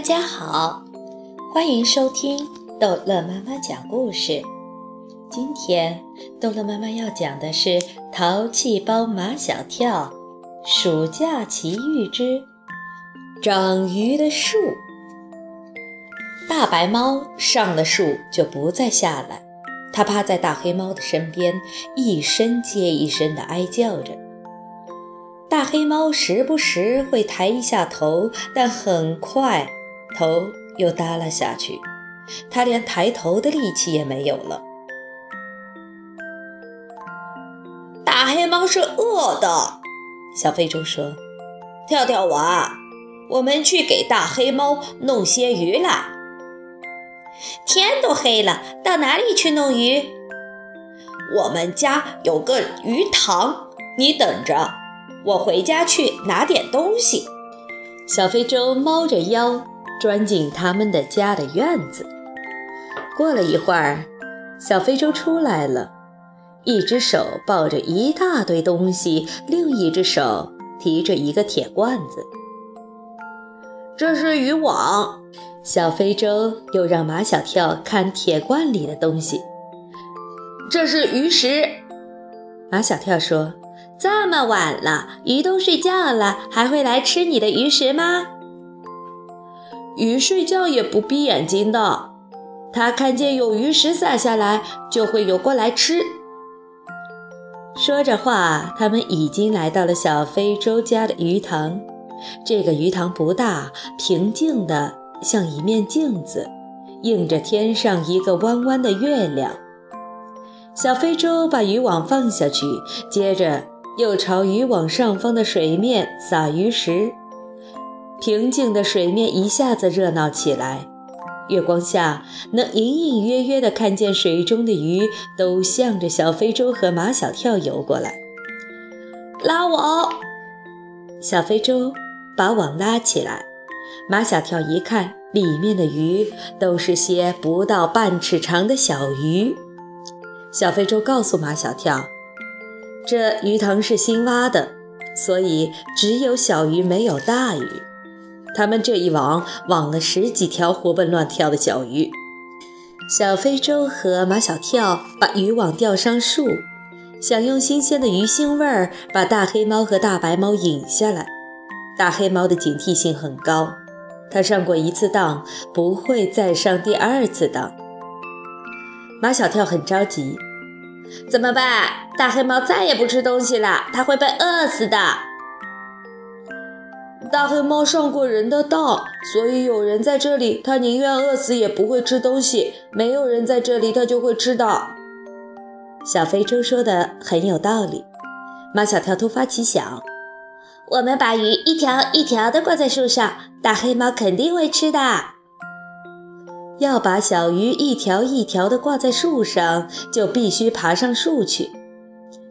大家好，欢迎收听逗乐妈妈讲故事。今天逗乐妈妈要讲的是《淘气包马小跳》暑假奇遇之长鱼的树。大白猫上了树就不再下来，它趴在大黑猫的身边，一声接一声地哀叫着。大黑猫时不时会抬一下头，但很快头又耷拉下去，他连抬头的力气也没有了。大黑猫是饿的，小非洲说：“跳跳娃，我们去给大黑猫弄些鱼来。”天都黑了，到哪里去弄鱼？我们家有个鱼塘，你等着。我回家去拿点东西。小非洲猫着腰钻进他们的家的院子。过了一会儿，小非洲出来了，一只手抱着一大堆东西，另一只手提着一个铁罐子。这是渔网。小非洲又让马小跳看铁罐里的东西。这是鱼食。马小跳说。这么晚了，鱼都睡觉了，还会来吃你的鱼食吗？鱼睡觉也不闭眼睛的，它看见有鱼食撒下来，就会游过来吃。说着话，他们已经来到了小非洲家的鱼塘。这个鱼塘不大，平静的像一面镜子，映着天上一个弯弯的月亮。小非洲把渔网放下去，接着。又朝渔网上方的水面撒鱼食，平静的水面一下子热闹起来。月光下，能隐隐约约地看见水中的鱼都向着小非洲和马小跳游过来。拉网！小非洲把网拉起来。马小跳一看，里面的鱼都是些不到半尺长的小鱼。小非洲告诉马小跳。这鱼塘是新挖的，所以只有小鱼，没有大鱼。他们这一网网了十几条活蹦乱跳的小鱼。小非洲和马小跳把渔网吊上树，想用新鲜的鱼腥味儿把大黑猫和大白猫引下来。大黑猫的警惕性很高，它上过一次当，不会再上第二次当。马小跳很着急。怎么办？大黑猫再也不吃东西了，它会被饿死的。大黑猫上过人的当，所以有人在这里，它宁愿饿死也不会吃东西；没有人在这里，它就会吃的。小非洲说的很有道理。马小跳突发奇想：我们把鱼一条一条的挂在树上，大黑猫肯定会吃的。要把小鱼一条一条的挂在树上，就必须爬上树去。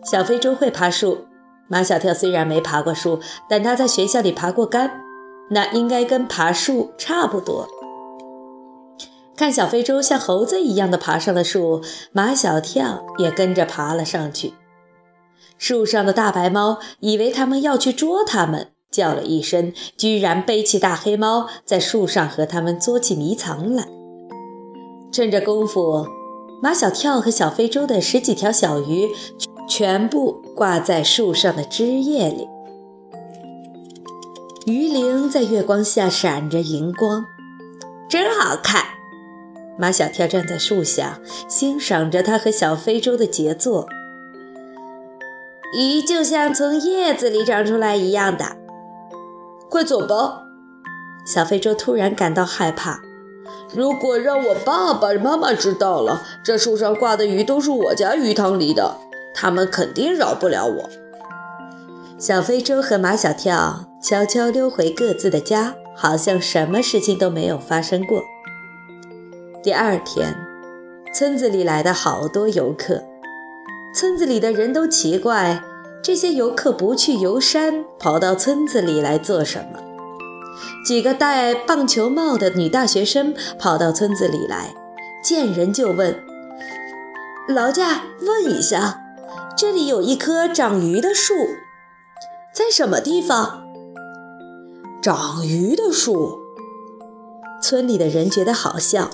小非洲会爬树，马小跳虽然没爬过树，但他在学校里爬过杆，那应该跟爬树差不多。看小非洲像猴子一样的爬上了树，马小跳也跟着爬了上去。树上的大白猫以为他们要去捉它们，叫了一声，居然背起大黑猫，在树上和他们捉起迷藏来。趁着功夫，马小跳和小非洲的十几条小鱼全部挂在树上的枝叶里。鱼鳞在月光下闪着银光，真好看。马小跳站在树下，欣赏着他和小非洲的杰作。鱼就像从叶子里长出来一样的。快走吧！小非洲突然感到害怕。如果让我爸爸妈妈知道了，这树上挂的鱼都是我家鱼塘里的，他们肯定饶不了我。小非洲和马小跳悄悄溜回各自的家，好像什么事情都没有发生过。第二天，村子里来的好多游客，村子里的人都奇怪，这些游客不去游山，跑到村子里来做什么？几个戴棒球帽的女大学生跑到村子里来，见人就问：“劳驾，问一下，这里有一棵长鱼的树，在什么地方？”长鱼的树，村里的人觉得好笑。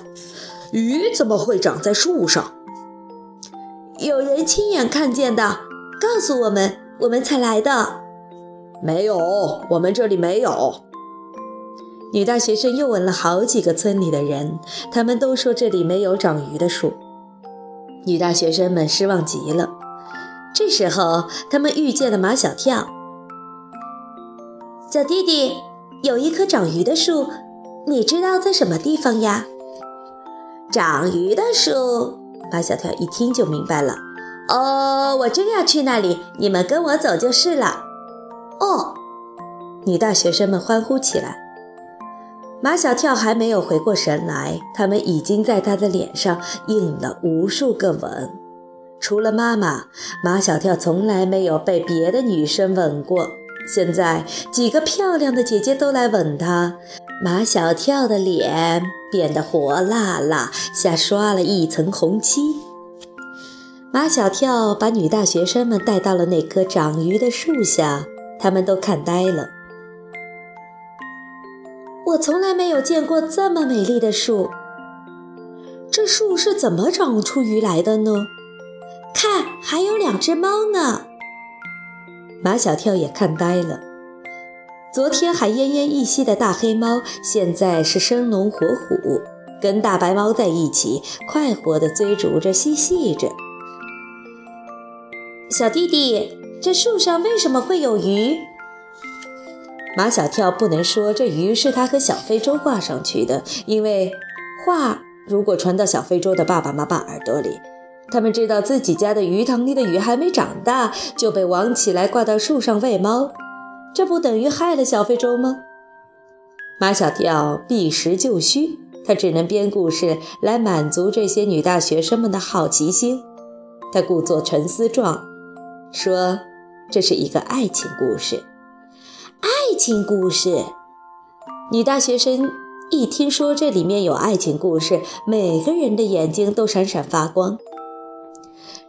鱼怎么会长在树上？有人亲眼看见的，告诉我们，我们才来的。没有，我们这里没有。女大学生又问了好几个村里的人，他们都说这里没有长鱼的树。女大学生们失望极了。这时候，他们遇见了马小跳。小弟弟，有一棵长鱼的树，你知道在什么地方呀？长鱼的树，马小跳一听就明白了。哦，我正要去那里，你们跟我走就是了。哦，女大学生们欢呼起来。马小跳还没有回过神来，他们已经在他的脸上印了无数个吻。除了妈妈，马小跳从来没有被别的女生吻过。现在几个漂亮的姐姐都来吻他，马小跳的脸变得火辣辣，像刷了一层红漆。马小跳把女大学生们带到了那棵长鱼的树下，他们都看呆了。我从来没有见过这么美丽的树，这树是怎么长出鱼来的呢？还有两只猫呢。马小跳也看呆了。昨天还奄奄一息的大黑猫，现在是生龙活虎，跟大白猫在一起，快活地追逐着、嬉戏着。小弟弟，这树上为什么会有鱼？马小跳不能说这鱼是他和小非洲挂上去的，因为话如果传到小非洲的爸爸妈妈耳朵里。他们知道自己家的鱼塘里的鱼还没长大就被网起来挂到树上喂猫，这不等于害了小非洲吗？马小跳避实就虚，他只能编故事来满足这些女大学生们的好奇心。他故作沉思状，说：“这是一个爱情故事。”爱情故事，女大学生一听说这里面有爱情故事，每个人的眼睛都闪闪发光。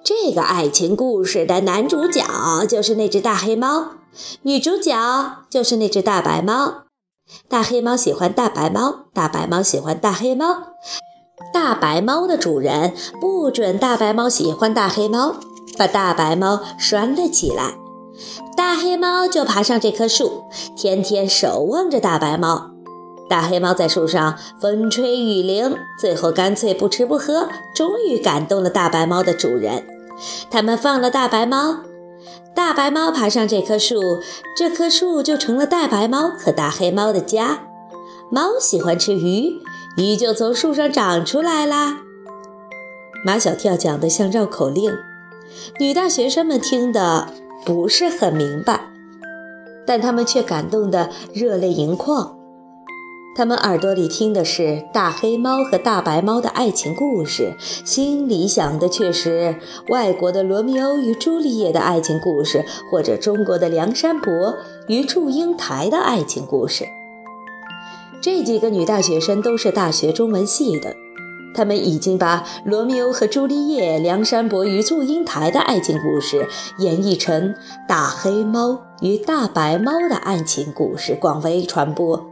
这个爱情故事的男主角就是那只大黑猫，女主角就是那只大白猫。大黑猫喜欢大白猫，大白猫喜欢大黑猫。大白猫的主人不准大白猫喜欢大黑猫，把大白猫拴了起来。大黑猫就爬上这棵树，天天守望着大白猫。大黑猫在树上风吹雨淋，最后干脆不吃不喝，终于感动了大白猫的主人。他们放了大白猫，大白猫爬上这棵树，这棵树就成了大白猫和大黑猫的家。猫喜欢吃鱼，鱼就从树上长出来啦。马小跳讲的像绕口令，女大学生们听得不是很明白，但他们却感动得热泪盈眶。他们耳朵里听的是大黑猫和大白猫的爱情故事，心里想的却是外国的罗密欧与朱丽叶的爱情故事，或者中国的梁山伯与祝英台的爱情故事。这几个女大学生都是大学中文系的，她们已经把罗密欧和朱丽叶、梁山伯与祝英台的爱情故事演绎成大黑猫与大白猫的爱情故事，广为传播。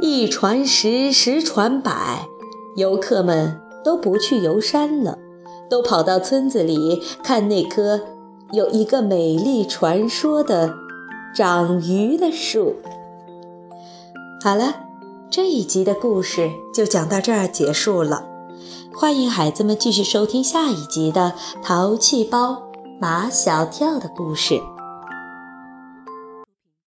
一传十，十传百，游客们都不去游山了，都跑到村子里看那棵有一个美丽传说的长鱼的树。好了，这一集的故事就讲到这儿结束了。欢迎孩子们继续收听下一集的《淘气包马小跳》的故事。